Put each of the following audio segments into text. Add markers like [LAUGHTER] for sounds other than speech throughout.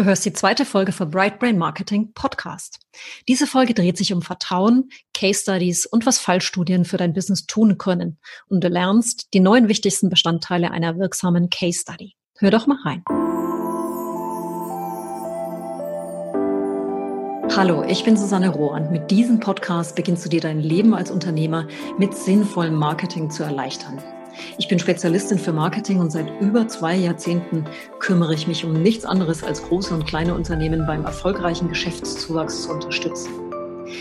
Du hörst die zweite Folge für Bright Brain Marketing Podcast. Diese Folge dreht sich um Vertrauen, Case Studies und was Fallstudien für dein Business tun können. Und du lernst die neun wichtigsten Bestandteile einer wirksamen Case Study. Hör doch mal rein. Hallo, ich bin Susanne Rohr und mit diesem Podcast beginnst du dir dein Leben als Unternehmer mit sinnvollem Marketing zu erleichtern. Ich bin Spezialistin für Marketing und seit über zwei Jahrzehnten kümmere ich mich um nichts anderes als große und kleine Unternehmen beim erfolgreichen Geschäftszuwachs zu unterstützen.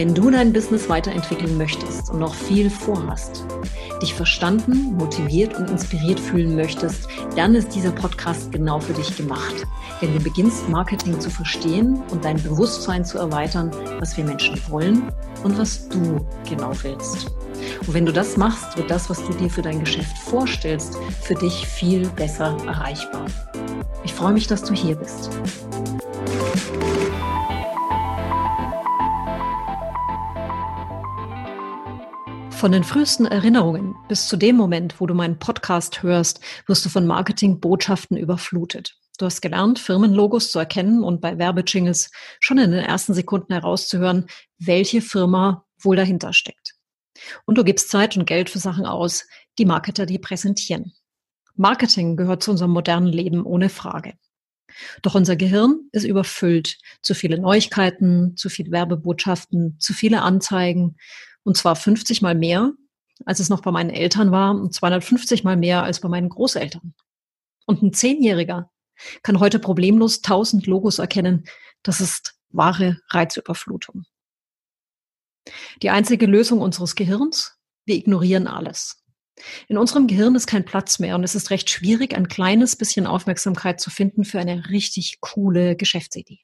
Wenn du dein Business weiterentwickeln möchtest und noch viel vorhast, dich verstanden, motiviert und inspiriert fühlen möchtest, dann ist dieser Podcast genau für dich gemacht. Denn du beginnst Marketing zu verstehen und dein Bewusstsein zu erweitern, was wir Menschen wollen und was du genau willst. Und wenn du das machst, wird das, was du dir für dein Geschäft vorstellst, für dich viel besser erreichbar. Ich freue mich, dass du hier bist. Von den frühesten Erinnerungen bis zu dem Moment, wo du meinen Podcast hörst, wirst du von Marketingbotschaften überflutet. Du hast gelernt, Firmenlogos zu erkennen und bei Werbejingles schon in den ersten Sekunden herauszuhören, welche Firma wohl dahinter steckt. Und du gibst Zeit und Geld für Sachen aus, die Marketer dir präsentieren. Marketing gehört zu unserem modernen Leben ohne Frage. Doch unser Gehirn ist überfüllt. Zu viele Neuigkeiten, zu viele Werbebotschaften, zu viele Anzeigen, und zwar 50 mal mehr, als es noch bei meinen Eltern war und 250 mal mehr als bei meinen Großeltern. Und ein Zehnjähriger kann heute problemlos 1000 Logos erkennen. Das ist wahre Reizüberflutung. Die einzige Lösung unseres Gehirns? Wir ignorieren alles. In unserem Gehirn ist kein Platz mehr und es ist recht schwierig, ein kleines bisschen Aufmerksamkeit zu finden für eine richtig coole Geschäftsidee.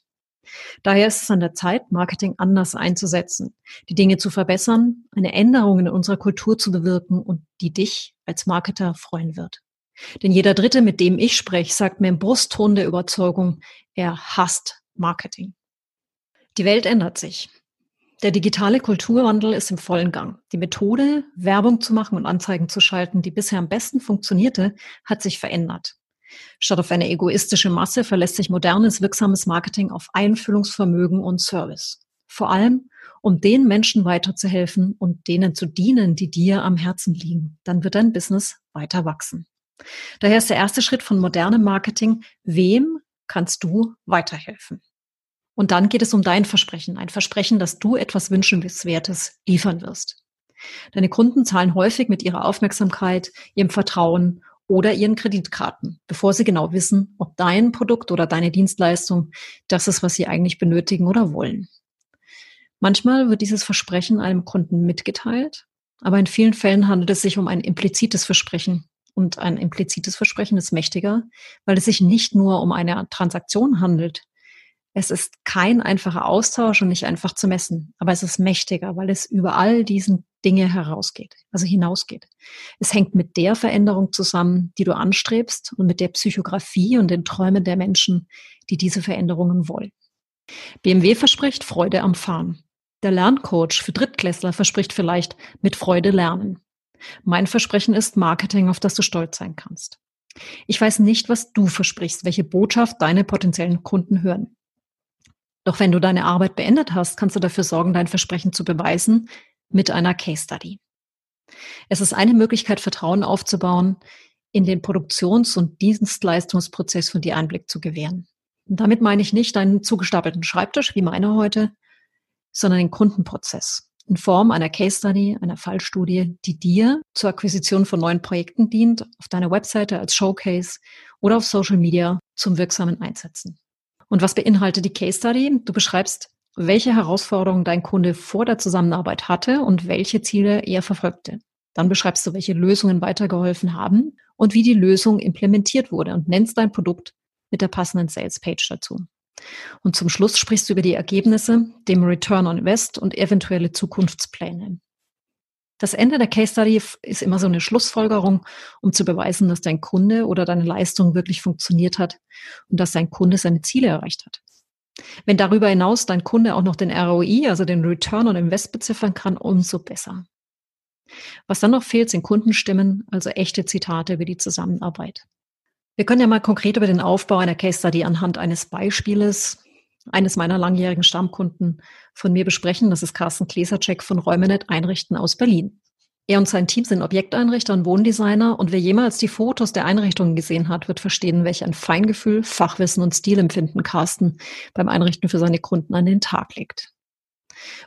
Daher ist es an der Zeit, Marketing anders einzusetzen, die Dinge zu verbessern, eine Änderung in unserer Kultur zu bewirken und die dich als Marketer freuen wird. Denn jeder Dritte, mit dem ich spreche, sagt mir im Brustton der Überzeugung, er hasst Marketing. Die Welt ändert sich. Der digitale Kulturwandel ist im vollen Gang. Die Methode, Werbung zu machen und Anzeigen zu schalten, die bisher am besten funktionierte, hat sich verändert. Statt auf eine egoistische Masse verlässt sich modernes, wirksames Marketing auf Einfühlungsvermögen und Service. Vor allem, um den Menschen weiterzuhelfen und denen zu dienen, die dir am Herzen liegen. Dann wird dein Business weiter wachsen. Daher ist der erste Schritt von modernem Marketing, wem kannst du weiterhelfen? Und dann geht es um dein Versprechen, ein Versprechen, dass du etwas Wünschenswertes liefern wirst. Deine Kunden zahlen häufig mit ihrer Aufmerksamkeit, ihrem Vertrauen oder ihren Kreditkarten, bevor sie genau wissen, ob dein Produkt oder deine Dienstleistung das ist, was sie eigentlich benötigen oder wollen. Manchmal wird dieses Versprechen einem Kunden mitgeteilt, aber in vielen Fällen handelt es sich um ein implizites Versprechen. Und ein implizites Versprechen ist mächtiger, weil es sich nicht nur um eine Transaktion handelt, es ist kein einfacher Austausch und nicht einfach zu messen, aber es ist mächtiger, weil es über all diesen Dinge herausgeht, also hinausgeht. Es hängt mit der Veränderung zusammen, die du anstrebst und mit der Psychografie und den Träumen der Menschen, die diese Veränderungen wollen. BMW verspricht Freude am Fahren. Der Lerncoach für Drittklässler verspricht vielleicht mit Freude lernen. Mein Versprechen ist Marketing, auf das du stolz sein kannst. Ich weiß nicht, was du versprichst, welche Botschaft deine potenziellen Kunden hören. Doch wenn du deine Arbeit beendet hast, kannst du dafür sorgen, dein Versprechen zu beweisen mit einer Case Study. Es ist eine Möglichkeit, Vertrauen aufzubauen, in den Produktions- und Dienstleistungsprozess von dir Einblick zu gewähren. Und damit meine ich nicht deinen zugestapelten Schreibtisch, wie meine heute, sondern den Kundenprozess in Form einer Case Study, einer Fallstudie, die dir zur Akquisition von neuen Projekten dient, auf deiner Webseite als Showcase oder auf Social Media zum wirksamen Einsetzen. Und was beinhaltet die Case Study? Du beschreibst, welche Herausforderungen dein Kunde vor der Zusammenarbeit hatte und welche Ziele er verfolgte. Dann beschreibst du, welche Lösungen weitergeholfen haben und wie die Lösung implementiert wurde und nennst dein Produkt mit der passenden Sales Page dazu. Und zum Schluss sprichst du über die Ergebnisse, dem Return on Invest und eventuelle Zukunftspläne. Das Ende der Case Study ist immer so eine Schlussfolgerung, um zu beweisen, dass dein Kunde oder deine Leistung wirklich funktioniert hat und dass dein Kunde seine Ziele erreicht hat. Wenn darüber hinaus dein Kunde auch noch den ROI, also den Return on Invest beziffern kann, umso besser. Was dann noch fehlt, sind Kundenstimmen, also echte Zitate über die Zusammenarbeit. Wir können ja mal konkret über den Aufbau einer Case Study anhand eines Beispieles eines meiner langjährigen Stammkunden von mir besprechen. Das ist Carsten Klesercheck von Räumenet Einrichten aus Berlin. Er und sein Team sind Objekteinrichter und Wohndesigner und wer jemals die Fotos der Einrichtungen gesehen hat, wird verstehen, welch ein Feingefühl, Fachwissen und Stilempfinden Carsten beim Einrichten für seine Kunden an den Tag legt.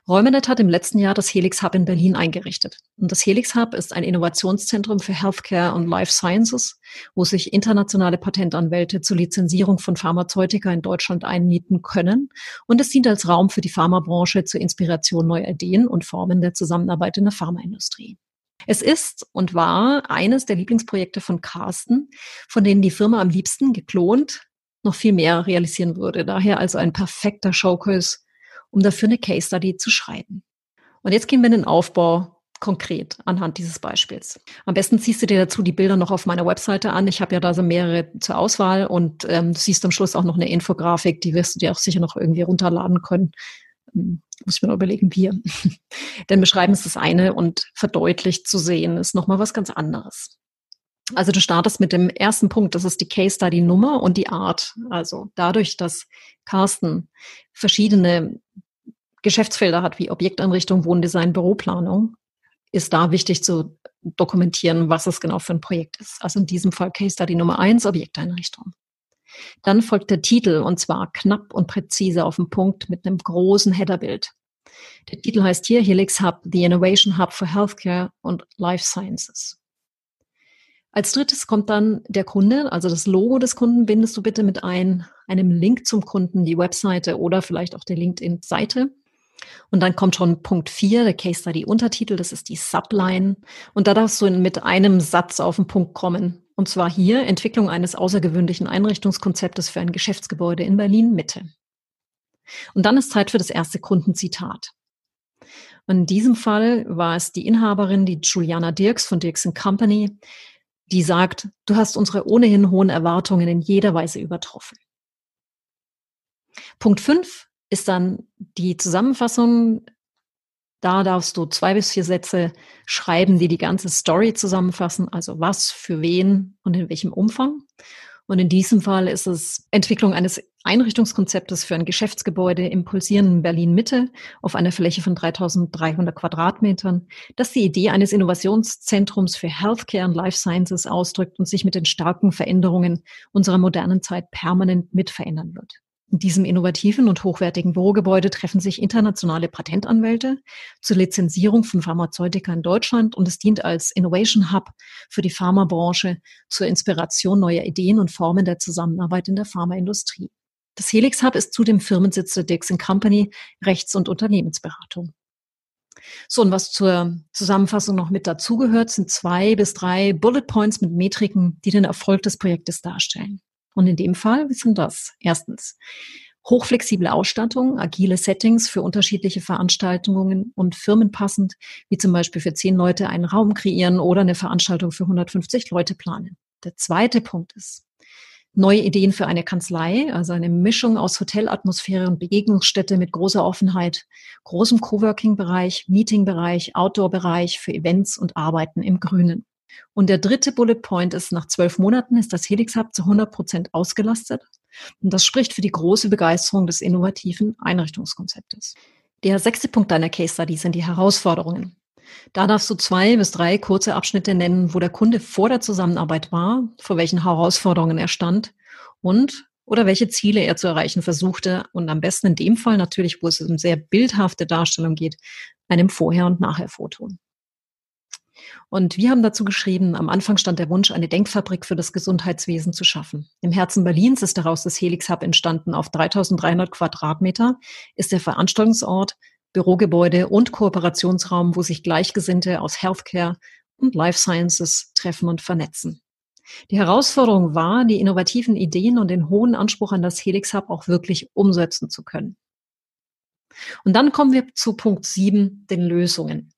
Räumenet hat im letzten Jahr das Helix Hub in Berlin eingerichtet. Und das Helix Hub ist ein Innovationszentrum für Healthcare und Life Sciences, wo sich internationale Patentanwälte zur Lizenzierung von Pharmazeutika in Deutschland einmieten können. Und es dient als Raum für die Pharmabranche zur Inspiration neuer Ideen und Formen der Zusammenarbeit in der Pharmaindustrie. Es ist und war eines der Lieblingsprojekte von Carsten, von denen die Firma am liebsten geklont noch viel mehr realisieren würde. Daher also ein perfekter Showcase um dafür eine Case Study zu schreiben. Und jetzt gehen wir in den Aufbau konkret anhand dieses Beispiels. Am besten ziehst du dir dazu die Bilder noch auf meiner Webseite an. Ich habe ja da so mehrere zur Auswahl und ähm, du siehst am Schluss auch noch eine Infografik, die wirst du dir auch sicher noch irgendwie runterladen können. Ähm, muss ich mir noch überlegen, wie. [LAUGHS] Denn beschreiben ist das eine und verdeutlicht zu sehen ist nochmal was ganz anderes. Also du startest mit dem ersten Punkt, das ist die Case Study Nummer und die Art. Also dadurch, dass Carsten verschiedene Geschäftsfelder hat, wie Objekteinrichtung, Wohndesign, Büroplanung, ist da wichtig zu dokumentieren, was es genau für ein Projekt ist. Also in diesem Fall Case Study Nummer eins, Objekteinrichtung. Dann folgt der Titel und zwar knapp und präzise auf den Punkt mit einem großen Headerbild. Der Titel heißt hier Helix Hub, the Innovation Hub for Healthcare und Life Sciences. Als drittes kommt dann der Kunde, also das Logo des Kunden bindest du bitte mit ein, einem Link zum Kunden, die Webseite oder vielleicht auch der LinkedIn-Seite. Und dann kommt schon Punkt 4, der Case Study Untertitel, das ist die Subline. Und da darfst du mit einem Satz auf den Punkt kommen. Und zwar hier Entwicklung eines außergewöhnlichen Einrichtungskonzeptes für ein Geschäftsgebäude in Berlin Mitte. Und dann ist Zeit für das erste Kundenzitat. Und in diesem Fall war es die Inhaberin, die Juliana Dirks von Dirks Company, die sagt, du hast unsere ohnehin hohen Erwartungen in jeder Weise übertroffen. Punkt 5 ist dann die Zusammenfassung. Da darfst du zwei bis vier Sätze schreiben, die die ganze Story zusammenfassen, also was, für wen und in welchem Umfang. Und in diesem Fall ist es Entwicklung eines Einrichtungskonzeptes für ein Geschäftsgebäude im pulsierenden Berlin Mitte auf einer Fläche von 3300 Quadratmetern, das die Idee eines Innovationszentrums für Healthcare und Life Sciences ausdrückt und sich mit den starken Veränderungen unserer modernen Zeit permanent mitverändern wird. In diesem innovativen und hochwertigen Bürogebäude treffen sich internationale Patentanwälte zur Lizenzierung von Pharmazeutika in Deutschland und es dient als Innovation Hub für die Pharmabranche zur Inspiration neuer Ideen und Formen der Zusammenarbeit in der Pharmaindustrie. Das Helix Hub ist zudem Firmensitz der Dixon Company Rechts- und Unternehmensberatung. So, und was zur Zusammenfassung noch mit dazugehört, sind zwei bis drei Bullet Points mit Metriken, die den Erfolg des Projektes darstellen. Und in dem Fall sind das erstens hochflexible Ausstattung, agile Settings für unterschiedliche Veranstaltungen und firmenpassend, wie zum Beispiel für zehn Leute einen Raum kreieren oder eine Veranstaltung für 150 Leute planen. Der zweite Punkt ist neue Ideen für eine Kanzlei, also eine Mischung aus Hotelatmosphäre und Begegnungsstätte mit großer Offenheit, großem Coworking-Bereich, Meeting-Bereich, Outdoor-Bereich für Events und Arbeiten im Grünen. Und der dritte Bullet Point ist, nach zwölf Monaten ist das Helix Hub zu 100 Prozent ausgelastet. Und das spricht für die große Begeisterung des innovativen Einrichtungskonzeptes. Der sechste Punkt deiner Case Study sind die Herausforderungen. Da darfst du zwei bis drei kurze Abschnitte nennen, wo der Kunde vor der Zusammenarbeit war, vor welchen Herausforderungen er stand und oder welche Ziele er zu erreichen versuchte und am besten in dem Fall natürlich, wo es um sehr bildhafte Darstellung geht, einem Vorher- und Nachher-Foto. Und wir haben dazu geschrieben, am Anfang stand der Wunsch, eine Denkfabrik für das Gesundheitswesen zu schaffen. Im Herzen Berlins ist daraus das Helix Hub entstanden. Auf 3300 Quadratmeter ist der Veranstaltungsort, Bürogebäude und Kooperationsraum, wo sich Gleichgesinnte aus Healthcare und Life Sciences treffen und vernetzen. Die Herausforderung war, die innovativen Ideen und den hohen Anspruch an das Helix Hub auch wirklich umsetzen zu können. Und dann kommen wir zu Punkt 7, den Lösungen.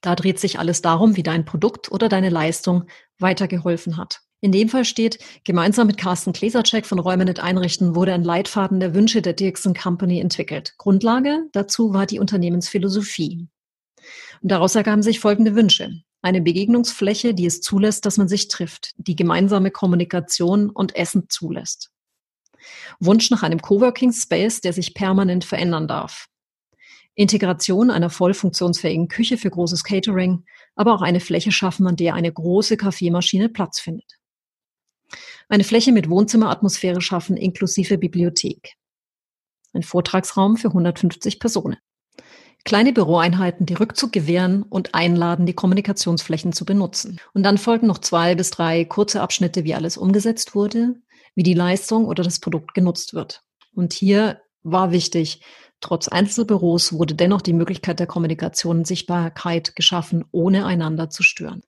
Da dreht sich alles darum, wie dein Produkt oder deine Leistung weitergeholfen hat. In dem Fall steht, gemeinsam mit Carsten Klesercheck von Räume einrichten wurde ein Leitfaden der Wünsche der Dirksen Company entwickelt. Grundlage dazu war die Unternehmensphilosophie. Und daraus ergaben sich folgende Wünsche. Eine Begegnungsfläche, die es zulässt, dass man sich trifft, die gemeinsame Kommunikation und Essen zulässt. Wunsch nach einem Coworking Space, der sich permanent verändern darf. Integration einer voll funktionsfähigen Küche für großes Catering, aber auch eine Fläche schaffen, an der eine große Kaffeemaschine Platz findet. Eine Fläche mit Wohnzimmeratmosphäre schaffen inklusive Bibliothek. Ein Vortragsraum für 150 Personen. Kleine Büroeinheiten, die Rückzug gewähren und einladen, die Kommunikationsflächen zu benutzen. Und dann folgen noch zwei bis drei kurze Abschnitte, wie alles umgesetzt wurde, wie die Leistung oder das Produkt genutzt wird. Und hier war wichtig, Trotz Einzelbüros wurde dennoch die Möglichkeit der Kommunikation und Sichtbarkeit geschaffen, ohne einander zu stören.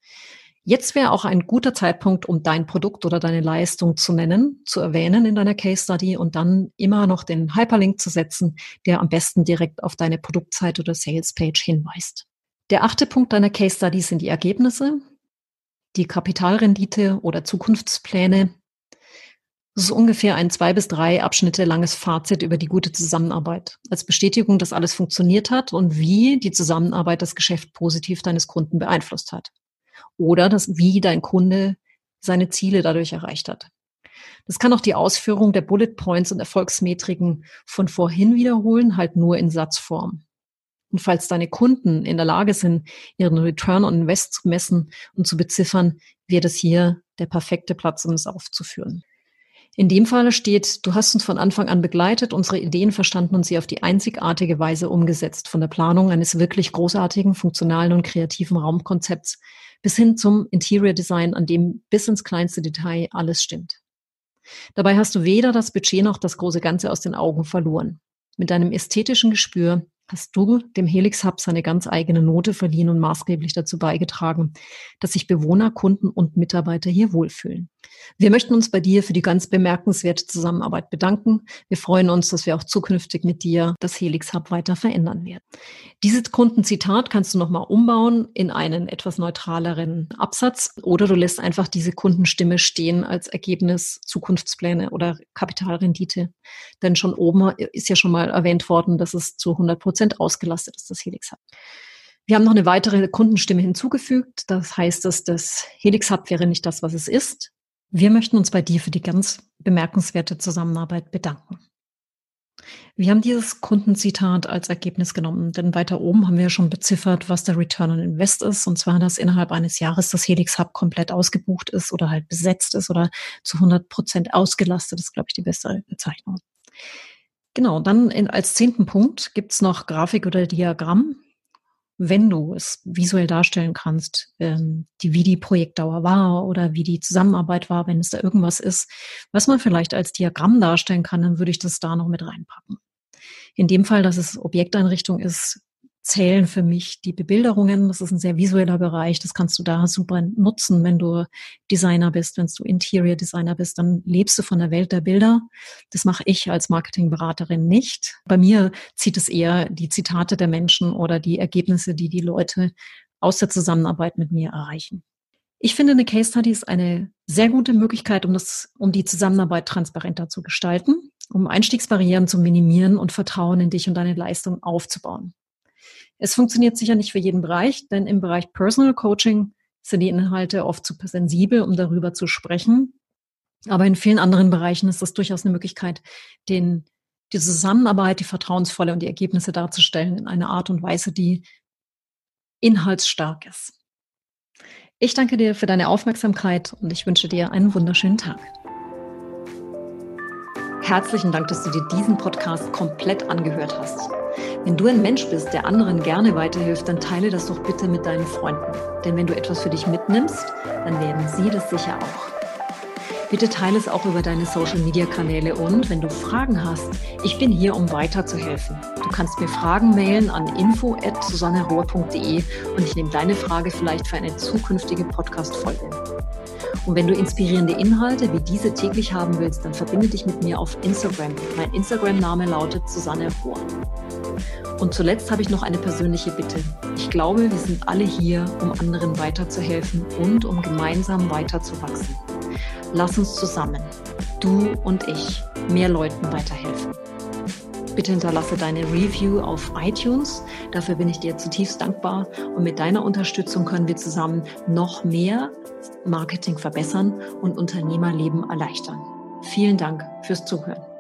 Jetzt wäre auch ein guter Zeitpunkt, um dein Produkt oder deine Leistung zu nennen, zu erwähnen in deiner Case Study und dann immer noch den Hyperlink zu setzen, der am besten direkt auf deine Produktseite oder Sales Page hinweist. Der achte Punkt deiner Case Study sind die Ergebnisse, die Kapitalrendite oder Zukunftspläne, das ist ungefähr ein zwei bis drei Abschnitte langes Fazit über die gute Zusammenarbeit. Als Bestätigung, dass alles funktioniert hat und wie die Zusammenarbeit das Geschäft positiv deines Kunden beeinflusst hat. Oder das, wie dein Kunde seine Ziele dadurch erreicht hat. Das kann auch die Ausführung der Bullet Points und Erfolgsmetriken von vorhin wiederholen, halt nur in Satzform. Und falls deine Kunden in der Lage sind, ihren Return on Invest zu messen und zu beziffern, wird es hier der perfekte Platz, um es aufzuführen. In dem Falle steht, du hast uns von Anfang an begleitet, unsere Ideen verstanden und sie auf die einzigartige Weise umgesetzt, von der Planung eines wirklich großartigen, funktionalen und kreativen Raumkonzepts bis hin zum Interior Design, an dem bis ins kleinste Detail alles stimmt. Dabei hast du weder das Budget noch das große Ganze aus den Augen verloren. Mit deinem ästhetischen Gespür hast du dem Helix Hub seine ganz eigene Note verliehen und maßgeblich dazu beigetragen, dass sich Bewohner, Kunden und Mitarbeiter hier wohlfühlen. Wir möchten uns bei dir für die ganz bemerkenswerte Zusammenarbeit bedanken. Wir freuen uns, dass wir auch zukünftig mit dir das Helix Hub weiter verändern werden. Dieses Kundenzitat kannst du nochmal umbauen in einen etwas neutraleren Absatz oder du lässt einfach diese Kundenstimme stehen als Ergebnis Zukunftspläne oder Kapitalrendite. Denn schon oben ist ja schon mal erwähnt worden, dass es zu 100 Prozent ausgelastet ist, das Helix Hub. Wir haben noch eine weitere Kundenstimme hinzugefügt. Das heißt, dass das Helix Hub wäre nicht das, was es ist. Wir möchten uns bei dir für die ganz bemerkenswerte Zusammenarbeit bedanken. Wir haben dieses Kundenzitat als Ergebnis genommen, denn weiter oben haben wir schon beziffert, was der Return on Invest ist, und zwar, dass innerhalb eines Jahres das Helix Hub komplett ausgebucht ist oder halt besetzt ist oder zu 100 Prozent ausgelastet ist, glaube ich, die beste Bezeichnung. Genau, dann in, als zehnten Punkt gibt's noch Grafik oder Diagramm wenn du es visuell darstellen kannst, ähm, die, wie die Projektdauer war oder wie die Zusammenarbeit war, wenn es da irgendwas ist, was man vielleicht als Diagramm darstellen kann, dann würde ich das da noch mit reinpacken. In dem Fall, dass es Objekteinrichtung ist, zählen für mich die Bebilderungen. Das ist ein sehr visueller Bereich. Das kannst du da super nutzen, wenn du Designer bist, wenn du Interior Designer bist, dann lebst du von der Welt der Bilder. Das mache ich als Marketingberaterin nicht. Bei mir zieht es eher die Zitate der Menschen oder die Ergebnisse, die die Leute aus der Zusammenarbeit mit mir erreichen. Ich finde, eine Case Study ist eine sehr gute Möglichkeit, um das, um die Zusammenarbeit transparenter zu gestalten, um Einstiegsbarrieren zu minimieren und Vertrauen in dich und deine Leistung aufzubauen. Es funktioniert sicher nicht für jeden Bereich, denn im Bereich Personal Coaching sind die Inhalte oft zu sensibel, um darüber zu sprechen. Aber in vielen anderen Bereichen ist das durchaus eine Möglichkeit, den, die Zusammenarbeit, die vertrauensvolle und die Ergebnisse darzustellen in einer Art und Weise, die inhaltsstark ist. Ich danke dir für deine Aufmerksamkeit und ich wünsche dir einen wunderschönen Tag. Herzlichen Dank, dass du dir diesen Podcast komplett angehört hast. Wenn du ein Mensch bist, der anderen gerne weiterhilft, dann teile das doch bitte mit deinen Freunden. Denn wenn du etwas für dich mitnimmst, dann werden sie das sicher auch. Bitte teile es auch über deine Social-Media-Kanäle und wenn du Fragen hast, ich bin hier, um weiterzuhelfen. Du kannst mir Fragen mailen an info.susannerohr.de und ich nehme deine Frage vielleicht für eine zukünftige Podcast-Folge. Und wenn du inspirierende Inhalte wie diese täglich haben willst, dann verbinde dich mit mir auf Instagram. Mein Instagram-Name lautet Susanne Rohr. Und zuletzt habe ich noch eine persönliche Bitte. Ich glaube, wir sind alle hier, um anderen weiterzuhelfen und um gemeinsam weiterzuwachsen. Lass uns zusammen, du und ich, mehr Leuten weiterhelfen. Bitte hinterlasse deine Review auf iTunes. Dafür bin ich dir zutiefst dankbar. Und mit deiner Unterstützung können wir zusammen noch mehr Marketing verbessern und Unternehmerleben erleichtern. Vielen Dank fürs Zuhören.